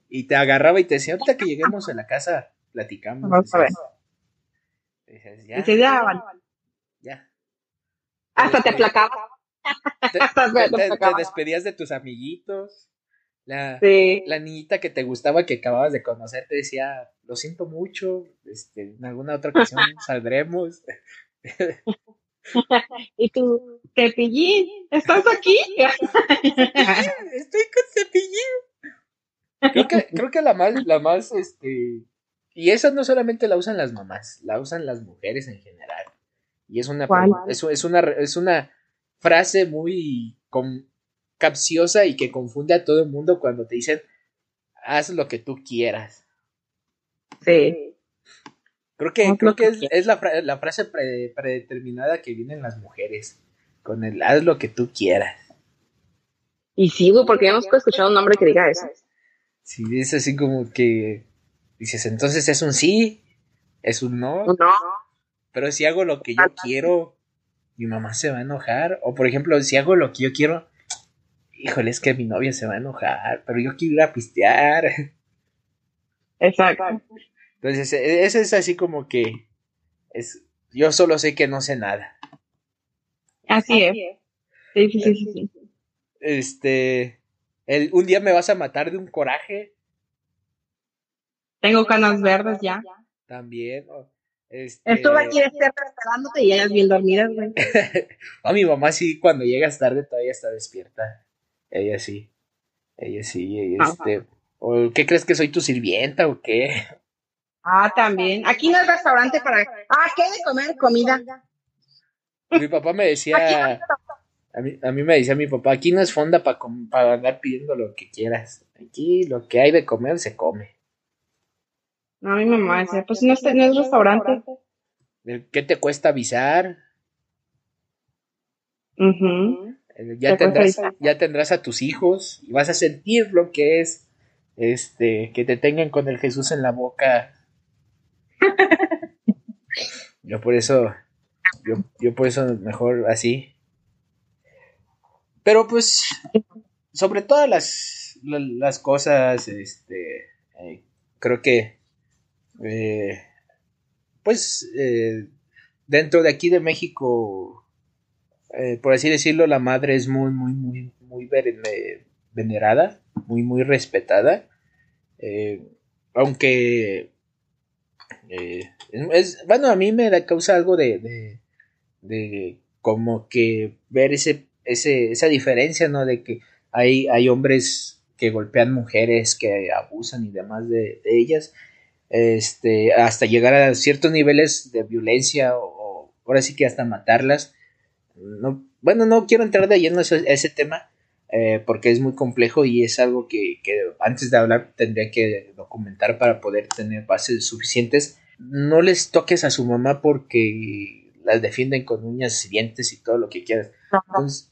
[SPEAKER 1] y, te agarraba y te decía, ahorita que lleguemos a la casa platicamos. Vamos a ver.
[SPEAKER 2] ya. Y ya,
[SPEAKER 1] Ya.
[SPEAKER 2] Hasta te aplacaba.
[SPEAKER 1] Te, te, despedías de tus amiguitos. La, la niñita que te gustaba, que acababas de conocer, te decía, lo siento mucho, este, en alguna otra ocasión saldremos.
[SPEAKER 2] y tú, Cepillín, ¿estás aquí?
[SPEAKER 1] Estoy con Cepillín. Creo que, creo que la más, la más, este, y esa no solamente la usan las mamás, la usan las mujeres en general. Y es una, es, es una, es una frase muy capciosa y que confunde a todo el mundo cuando te dicen, haz lo que tú quieras.
[SPEAKER 2] Sí.
[SPEAKER 1] Creo que, creo que es, la, la, frase predeterminada que vienen las mujeres, con el haz lo que tú quieras.
[SPEAKER 2] Y sí, porque ya hemos escuchado un hombre que diga eso.
[SPEAKER 1] Sí, es así como que Dices, entonces es un sí, es un no.
[SPEAKER 2] No.
[SPEAKER 1] Pero si hago lo que yo quiero, mi mamá se va a enojar. O por ejemplo, si hago lo que yo quiero, híjole, es que mi novia se va a enojar, pero yo quiero ir a pistear.
[SPEAKER 2] Exacto.
[SPEAKER 1] Entonces, e, eso es así como que es, yo solo sé que no sé nada.
[SPEAKER 2] Así es. Sí, sí, sí, sí.
[SPEAKER 1] Este, el, un día me vas a matar de un coraje
[SPEAKER 2] tengo canas verdes ya.
[SPEAKER 1] También.
[SPEAKER 2] Este... Estuve aquí esperándote y ellas bien dormidas, güey.
[SPEAKER 1] a mi mamá sí, cuando llegas tarde todavía está despierta. Ella sí. Ella sí. Este, ¿O qué crees que soy tu sirvienta o qué?
[SPEAKER 2] Ah, también. Aquí no hay restaurante para. Ah, ¿qué de comer? Comida.
[SPEAKER 1] Mi papá me decía. A mí, a mí me decía mi papá: aquí no es fonda para para andar pidiendo lo que quieras. Aquí lo que hay de comer se come.
[SPEAKER 2] No, mi mamá decía, pues no es, no es restaurante.
[SPEAKER 1] ¿Qué te cuesta avisar?
[SPEAKER 2] Uh
[SPEAKER 1] ya, tendrás, ya tendrás a tus hijos y vas a sentir lo que es este, que te tengan con el Jesús en la boca. Yo por eso, yo, yo por eso mejor así. Pero pues, sobre todas las, las cosas, este, eh, creo que, eh, pues, eh, dentro de aquí de México, por así decirlo, la madre es muy, muy, muy, muy venerada, muy, muy respetada. aunque, es, bueno, a mí me causa algo de, de, de como que ver ese, ese, esa diferencia, ¿no? De que hay, hay hombres que golpean mujeres, que abusan y demás de, ellas, este, hasta llegar a ciertos niveles de violencia o, ahora sí que hasta matarlas. No, bueno, no quiero entrar de lleno a ese, ese tema eh, porque es muy complejo y es algo que, que, antes de hablar tendría que documentar para poder tener bases suficientes. No les toques a su mamá porque las defienden con uñas y dientes y todo lo que quieras.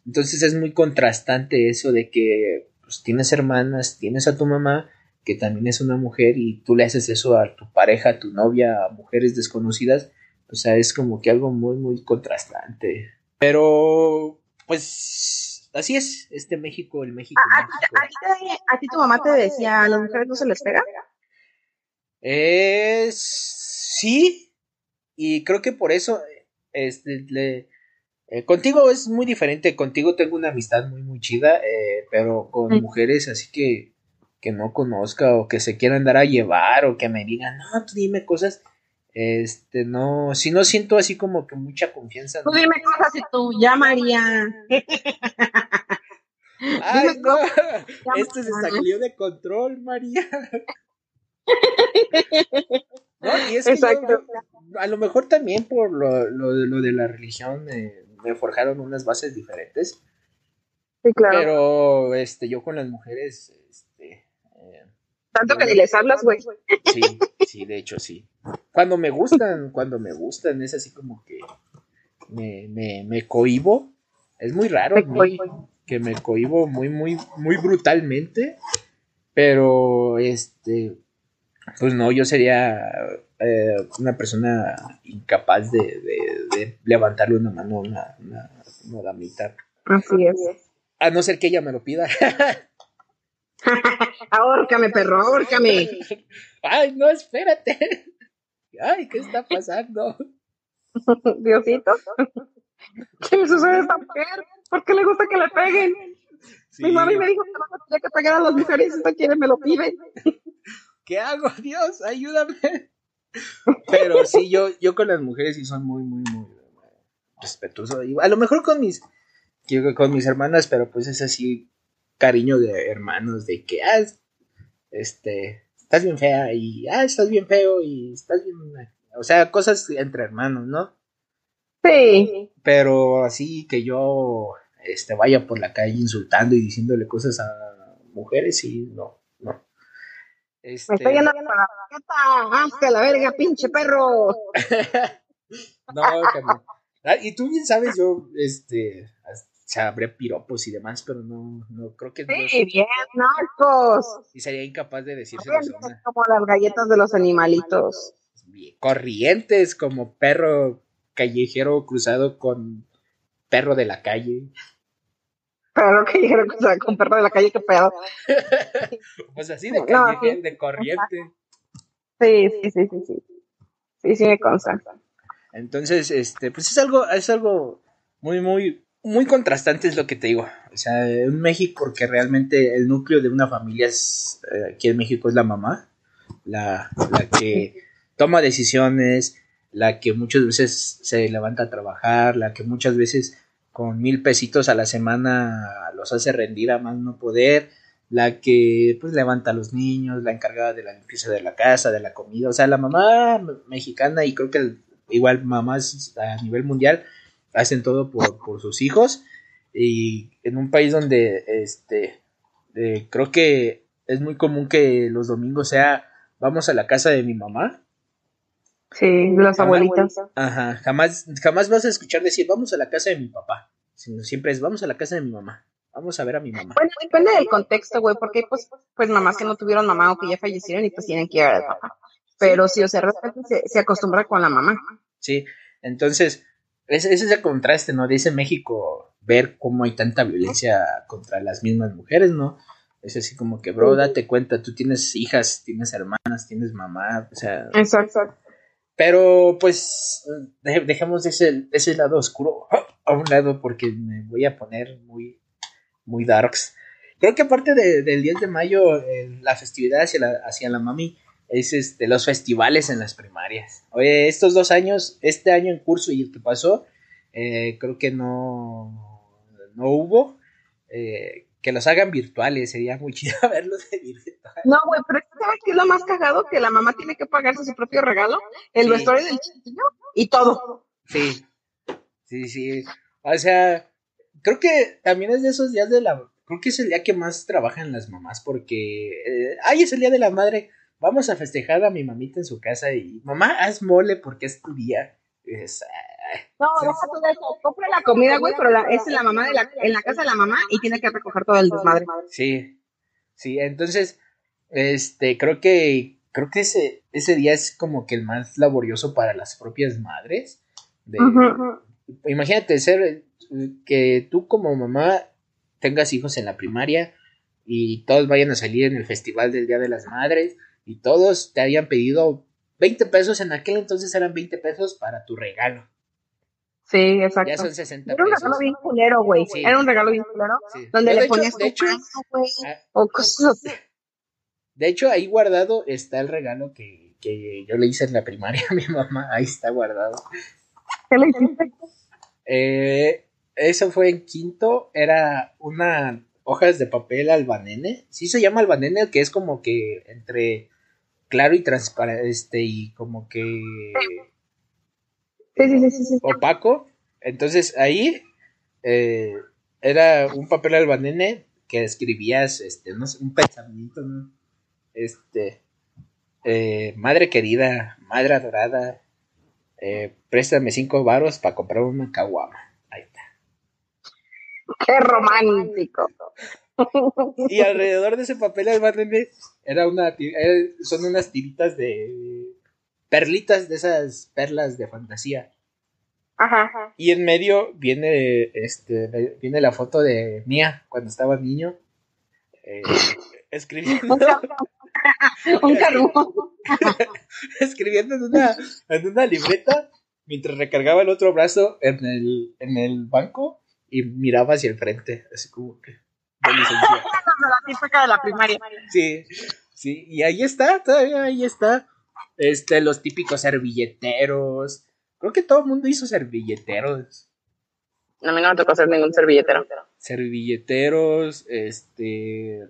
[SPEAKER 1] Entonces, es muy contrastante eso de que pues, tienes hermanas, tienes a tu mamá, que también es una mujer, y tú le haces eso a tu pareja, a tu novia, a mujeres desconocidas. O sea, es como que algo muy, muy contrastante. Pero, pues, así es, este México, el México.
[SPEAKER 2] ¿A, a, ti tu mamá te decía, a las mujeres no se les pega?
[SPEAKER 1] Es, sí, y creo que por eso este, le, eh, contigo es muy diferente, contigo tengo una amistad muy, muy chida, eh, pero con mujeres así que, que no conozca o que se quieran dar a llevar o que me digan, no, tú dime cosas, este, no, si no siento así como que mucha confianza.
[SPEAKER 2] Tú dime cosas y tú, ya María.
[SPEAKER 1] Ay, no, esto se salió de control, María. no, y es que a lo mejor también por lo, lo, de la religión me forjaron unas bases diferentes.
[SPEAKER 2] Sí, claro.
[SPEAKER 1] Pero este, yo con las mujeres, este,
[SPEAKER 2] eh, tanto que ni les hablas, güey.
[SPEAKER 1] Sí, sí, de hecho sí. Cuando me gustan, cuando me gustan, es así como que me, me, me cohibo. Es muy raro que me cohibo muy, muy, muy brutalmente. Pero este, pues no, yo sería eh, una persona incapaz de, de, levantarle una mano a una, una, damita.
[SPEAKER 2] Así es.
[SPEAKER 1] A no ser que ella me lo pida.
[SPEAKER 2] ahórcame, perro, ahórcame.
[SPEAKER 1] Ay, no, espérate. Ay, ¿qué está pasando?
[SPEAKER 2] Diosito. ¿Qué le sucede a esta mujer? ¿Por qué le gusta que le peguen? Mi mami me dijo que no tenía que pegar a las mujeres y esta quiere me lo pide.
[SPEAKER 1] ¿Qué hago? Dios, ayúdame. Pero sí, yo, yo con las mujeres sí son muy, muy, muy respetuoso. A lo mejor con mis, con mis hermanas, pero pues es así cariño de hermanos, de que, ah, este, estás bien fea y, ah, estás bien feo y estás bien... O sea, cosas entre hermanos, ¿no?
[SPEAKER 2] Sí.
[SPEAKER 1] Pero así que yo, este, vaya por la calle insultando y diciéndole cosas a mujeres y no, no.
[SPEAKER 2] Este... Me estoy yendo a la ¡Hasta la verga, pinche perro!
[SPEAKER 1] no, ah, y tú bien sabes, yo, este, sabré piropos y demás, pero no, no creo que...
[SPEAKER 2] Sí, bien, narcos.
[SPEAKER 1] Y sería incapaz de decirse
[SPEAKER 2] Como las galletas de los animalitos.
[SPEAKER 1] Corrientes, como perro callejero cruzado con perro de la calle.
[SPEAKER 2] Perro callejero cruzado con perro de la calle, qué pedo.
[SPEAKER 1] pues así de calle, de corriente.
[SPEAKER 2] Sí, sí, sí, sí, sí. Sí, sí me consta.
[SPEAKER 1] Entonces, este, pues es algo, es algo muy, muy, muy contrastante es lo que te digo. O sea, en México, porque realmente el núcleo de una familia es, eh, aquí en México es la mamá, la, la que toma decisiones, la que muchas veces se levanta a trabajar, la que muchas veces con mil pesitos a la semana los hace rendir a más no poder, la que pues levanta a los niños, la encargada de la limpieza de la casa, de la comida, o sea, la mamá mexicana y creo que igual mamás a nivel mundial hacen todo por, sus hijos. Y en un país donde este eh, creo que es muy común que los domingos sea vamos a la casa de mi mamá
[SPEAKER 2] sí las abuelitas.
[SPEAKER 1] Ajá. Jamás jamás vas a escuchar decir vamos a la casa de mi papá sino siempre es vamos a la casa de mi mamá. Vamos a ver a mi mamá.
[SPEAKER 2] Bueno, depende del contexto, güey, porque pues, pues mamás que no tuvieron mamá o que ya fallecieron y pues tienen que ir a ver papá. Pero sí, o sea, se, se acostumbra con la mamá.
[SPEAKER 1] Sí, entonces, ese, ese es el contraste, ¿no? Dice México ver cómo hay tanta violencia contra las mismas mujeres, ¿no? Es así como que, bro, date cuenta, tú tienes hijas, tienes hermanas, tienes mamá, o sea...
[SPEAKER 2] Exacto.
[SPEAKER 1] Pero pues dejemos ese, ese lado oscuro a un lado porque me voy a poner muy, muy darks. Creo que aparte del 10 de mayo, la festividad hacia la, hacia la mami es este, los festivales en las primarias. Oye, estos dos años, este año en curso y el que pasó, eh, creo que no, no hubo. Eh, que los hagan virtuales, sería muy chido verlos de virtual.
[SPEAKER 2] No, güey, pero ¿sabes qué es lo más cagado? Que la mamá tiene que pagarse su propio regalo, el vestuario del chiquillo y todo.
[SPEAKER 1] Sí, sí, sí. O sea, creo que también es de esos días de la... Creo que es el día que más trabajan las mamás porque... Eh, ay, es el día de la madre. Vamos a festejar a mi mamita en su casa y... Mamá, haz mole porque es tu día. Es,
[SPEAKER 2] no, deja todo eso. Compra la comida, güey, pero la, es la mamá de la, en la casa de la mamá y tiene que recoger todo el desmadre.
[SPEAKER 1] Sí, sí, entonces, este, creo que, creo que ese, ese día es como que el más laborioso para las propias madres. De, Imagínate ser, que tú como mamá tengas hijos en la primaria y todos vayan a salir en el festival del Día de las Madres y todos te hayan pedido 20 pesos, en aquel entonces eran 20 pesos para tu regalo.
[SPEAKER 2] Sí, exacto.
[SPEAKER 1] Ya son 60
[SPEAKER 2] Era un regalo bien culero, güey. Era un regalo bien culero. Donde le ponías de hecho, güey. Ah, o cosas
[SPEAKER 1] De hecho, ahí guardado está el regalo que, que yo le hice en la primaria a mi mamá. Ahí está guardado.
[SPEAKER 2] ¿Qué le hiciste?
[SPEAKER 1] Eh, eso fue en quinto. Era una hojas de papel albanene. Sí se llama albanene, que es como que entre claro y transparente este, y como que
[SPEAKER 2] sí, sí, sí,
[SPEAKER 1] opaco. Entonces ahí eh, era un papel albanene que escribías este, no sé, un pensamiento, Este, eh, madre querida, madre adorada, eh, préstame cinco varos para comprar una caguama. Ahí está.
[SPEAKER 2] Qué romántico.
[SPEAKER 1] Y alrededor de ese papel albanene era una, son unas tiritas de perlitas de esas perlas de fantasía.
[SPEAKER 2] Ajá,
[SPEAKER 1] Y en medio viene este viene la foto de Mía cuando estaba niño eh, escribiendo.
[SPEAKER 2] Un
[SPEAKER 1] escribiendo en una en una libreta mientras recargaba el otro brazo en el en el banco y miraba hacia el frente así como que de
[SPEAKER 2] licencia. la típica de la primaria.
[SPEAKER 1] Sí, sí, y ahí está, todavía ahí está este, los típicos servilleteros. Creo que todo el mundo hizo servilleteros.
[SPEAKER 2] A mí no me tocó hacer ningún servilletero.
[SPEAKER 1] Servilleteros, este.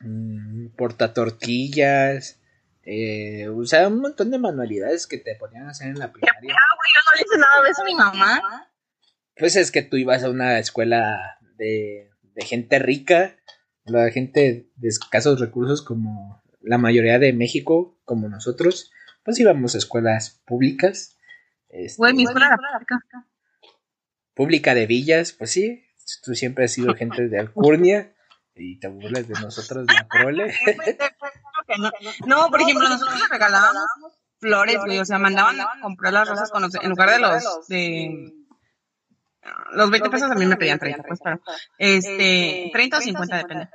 [SPEAKER 1] Mmm, portatortillas. Eh, o sea, un montón de manualidades que te ponían a hacer en la primaria.
[SPEAKER 2] Güey, yo no le hice nada de eso a mi mamá.
[SPEAKER 1] Pues es que tú ibas a una escuela de, de gente rica, la gente de escasos recursos como la mayoría de México, como nosotros, pues íbamos a escuelas públicas.
[SPEAKER 2] Este, mi escuela era pública.
[SPEAKER 1] Pública de villas, pues sí, tú siempre has sido gente de Alcurnia y te burlas de nosotros, la prole.
[SPEAKER 2] no, por ejemplo, nosotros le regalábamos flores, güey, o sea, mandaban a comprar las rosas con en lugar de los de los 20 pesos a mí me pedían 30, pues, pero este, 30 o 50 depende.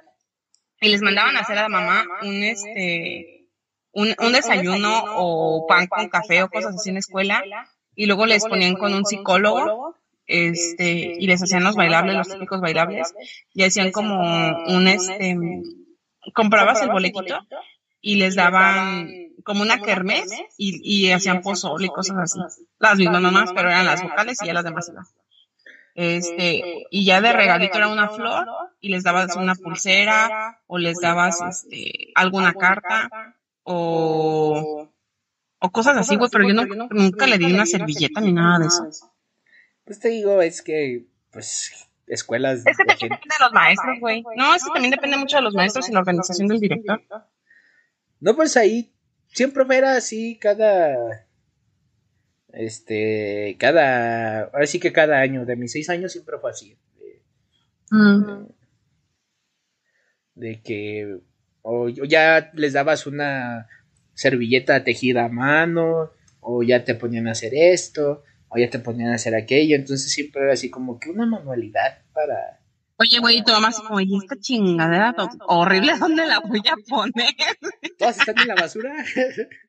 [SPEAKER 2] y les mandaban a hacer a la mamá un este un, un desayuno o pan con café o cosas así en la escuela. y luego les ponían con un psicólogo este y les hacían los bailables los típicos bailables. y hacían como un este comprabas el boletito y les daban como una kermés y, y hacían pozole y cosas así. las mismas mamás pero eran las vocales y ya las demás este, y ya de regalito era una flor y les dabas una pulsera o les dabas este, alguna carta o, o cosas así, güey, pero yo nunca le di una servilleta ni nada de eso.
[SPEAKER 1] Pues te digo, es que, pues, escuelas.
[SPEAKER 2] Es que también depende de los maestros, güey. No, es que también depende mucho de los maestros y la organización del director.
[SPEAKER 1] No, pues ahí siempre era así cada este, cada, ahora sí que cada año, de mis seis años siempre fue así.
[SPEAKER 2] Mm.
[SPEAKER 1] de que o ya les dabas una servilleta tejida a mano, o ya te ponían a hacer esto, o ya te ponían a hacer aquello, entonces siempre era así como que una manualidad para...
[SPEAKER 2] Oye, güey, tu mamá oye, esta chingadera horrible, ¿dónde la voy a poner?
[SPEAKER 1] Todas están en la basura.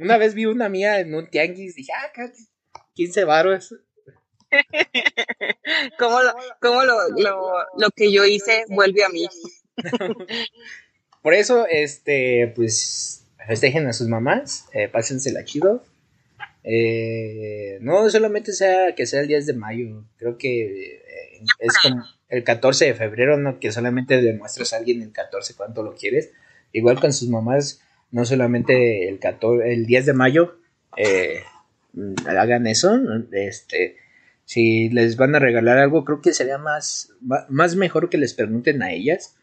[SPEAKER 1] una vez vi una mía en un tianguis, dije, ah, 15 baros.
[SPEAKER 2] ¿Cómo, lo, cómo lo, lo, lo que yo hice vuelve a mí?
[SPEAKER 1] Por eso, este, pues, festejen a sus mamás, eh, pásensela chido. Eh, no solamente sea que sea el 10 de mayo, creo que eh, es como el 14 de febrero, no que solamente demuestres a alguien el 14 cuánto lo quieres. Igual con sus mamás, no solamente el, 14, el 10 de mayo eh, hagan eso, este, si les van a regalar algo, creo que sería más, más mejor que les pregunten a ellas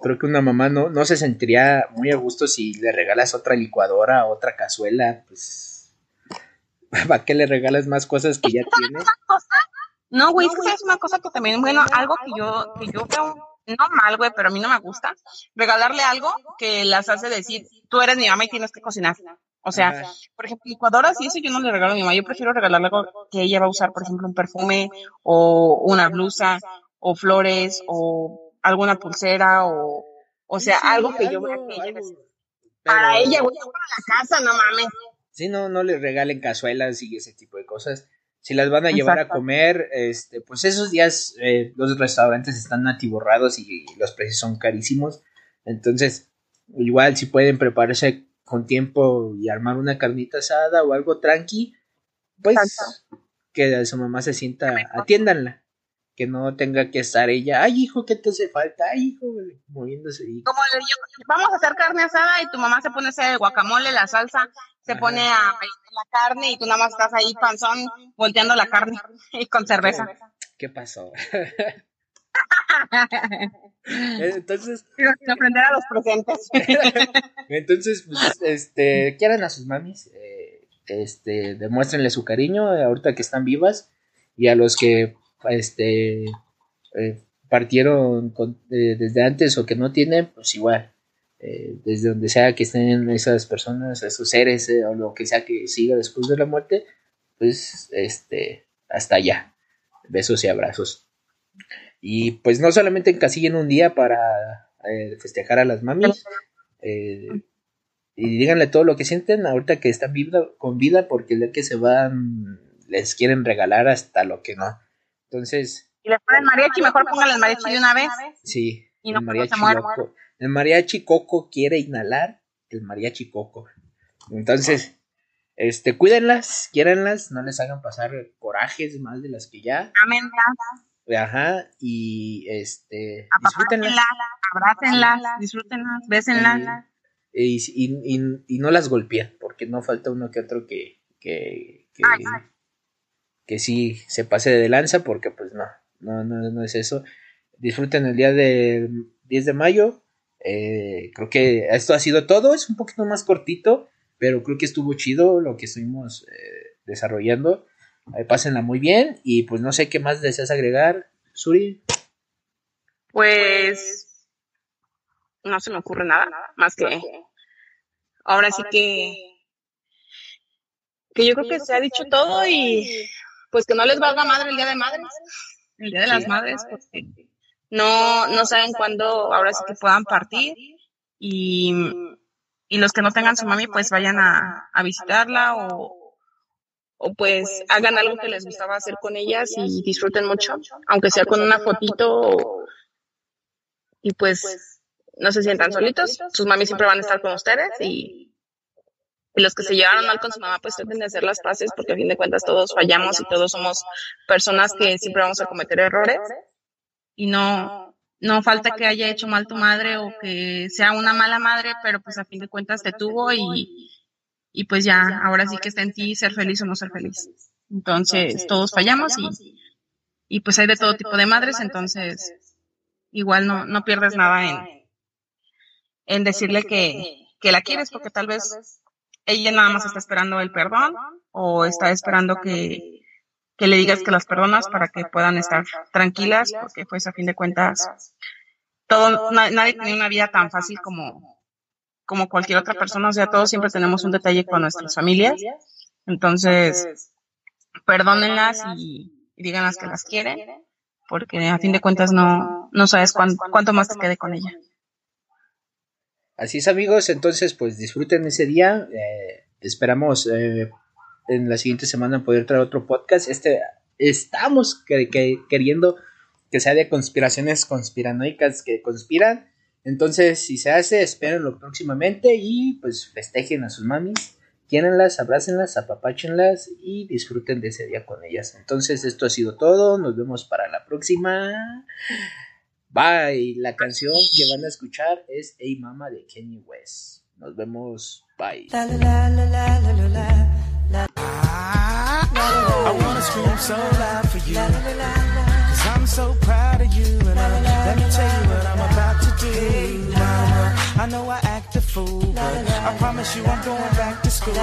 [SPEAKER 1] creo que una mamá no, no se sentiría muy a gusto si le regalas otra licuadora, otra cazuela, pues ¿para qué le regalas más cosas que ya tienes?
[SPEAKER 2] No, güey, es es una cosa que también, bueno, algo que yo, que yo veo, no mal, güey, pero a mí no me gusta, regalarle algo que las hace decir, tú eres mi mamá y tienes que cocinar. O sea, por ejemplo, licuadoras y eso yo no le regalo a mi mamá, yo prefiero regalarle algo que ella va a usar, por ejemplo, un perfume o una blusa o flores o alguna pulsera o, o sea, algo que yo vea que ella Para ella, voy a la casa, no mames.
[SPEAKER 1] Sí, no, no le regalen cazuelas y ese tipo de cosas. Si las van a llevar a comer, este, pues esos días eh, los restaurantes están atiborrados y los precios son carísimos. Entonces, igual si pueden prepararse con tiempo y armar una carnita asada o algo tranqui, pues que su mamá se sienta, atiéndanla que no tenga que estar ella, ay hijo, ¿qué te hace falta? Ay hijo, moviéndose.
[SPEAKER 2] Como le digo, vamos a hacer carne asada y tu mamá se pone a hacer el guacamole, la salsa, se pone a la carne y tú nada más estás ahí panzón volteando la carne y con cerveza.
[SPEAKER 1] ¿Qué pasó? Entonces.
[SPEAKER 2] aprender a los presentes.
[SPEAKER 1] Entonces, pues, este, quieran a sus mamis, eh, este, demuéstrenle su cariño ahorita que están vivas y a los que este, eh, partieron eh, desde antes o que no tienen, pues igual, eh, desde donde sea que estén esas personas, esos seres o lo que sea que siga después de la muerte, pues este, hasta allá. Besos y abrazos. Y pues no solamente encasillen un día para festejar a las mamis, y díganle todo lo que sienten ahorita que están con vida, porque el que se van les quieren regalar hasta lo que no. Entonces.
[SPEAKER 2] Y le ponen mariachi, mejor póngale el mariachi de una vez.
[SPEAKER 1] Sí. Y no el mariachi coco. El mariachi coco quiere inhalar el mariachi coco. Entonces, este, cuídenlas, quiéranlas, no les hagan pasar corajes más de las que ya.
[SPEAKER 2] Amén.
[SPEAKER 1] Ajá, y este,
[SPEAKER 2] disfrútenlas. Abrácenlas, disfrútenlas, bésenlas.
[SPEAKER 1] Y, y, y, no las golpeen, porque no falta uno que otro que, que, que, que sí se pase de lanza porque pues no, no, no, no es eso. Disfruten el día del 10 de mayo. Eh, creo que esto ha sido todo, es un poquito más cortito, pero creo que estuvo chido lo que estuvimos eh, desarrollando. Eh, pásenla muy bien y pues no sé qué más deseas agregar, Suri.
[SPEAKER 2] Pues no se me ocurre nada más que ahora sí que que yo creo que se ha dicho todo y pues que no les valga madre el día de madres, el día de las madres, porque no, no saben cuándo ahora sí que puedan partir y, y los que no tengan su mami pues vayan a, a visitarla o, o pues hagan algo que les gustaba hacer con ellas y disfruten mucho, aunque sea con una fotito y pues no se sientan solitos, sus mamis siempre van a estar con ustedes y y los que se llevaron mal con su mamá, pues traten de hacer las paces, porque a fin de cuentas todos fallamos y todos somos personas que siempre vamos a cometer errores. Y no, no falta que haya hecho mal tu madre o que sea una mala madre, pero pues a fin de cuentas te tuvo y, y pues ya, ahora sí que está en ti ser feliz o no ser feliz. Entonces, todos fallamos y, y pues hay de todo tipo de madres, entonces igual no, no pierdes nada en, en decirle que, que la quieres, porque tal vez ella nada más está esperando el perdón o está esperando que, que le digas que las perdonas para que puedan estar tranquilas, porque pues a fin de cuentas todo, nadie tiene una vida tan fácil como, como cualquier otra persona, o sea, todos siempre tenemos un detalle con nuestras familias. Entonces, perdónenlas y, díganlas que las quieren, porque a fin de cuentas no, no sabes cuánto, más te quede con ella.
[SPEAKER 1] Así es amigos, entonces pues disfruten ese día. Eh, esperamos eh, en la siguiente semana poder traer otro podcast. Este estamos queriendo que sea de conspiraciones conspiranoicas que conspiran. Entonces, si se hace, espérenlo próximamente y pues festejen a sus mamis. Quiéranlas, abrácenlas, apapáchenlas y disfruten de ese día con ellas. Entonces, esto ha sido todo. Nos vemos para la próxima. Bye. La canción que van a escuchar es Hey Mama de Kenny West. Nos vemos. Bye. I wanna scream so loud for you. Cause I'm so proud of you. And I, let me tell you what I'm about to do. Mama, I know I act a fool, but I promise you I'm going back to school.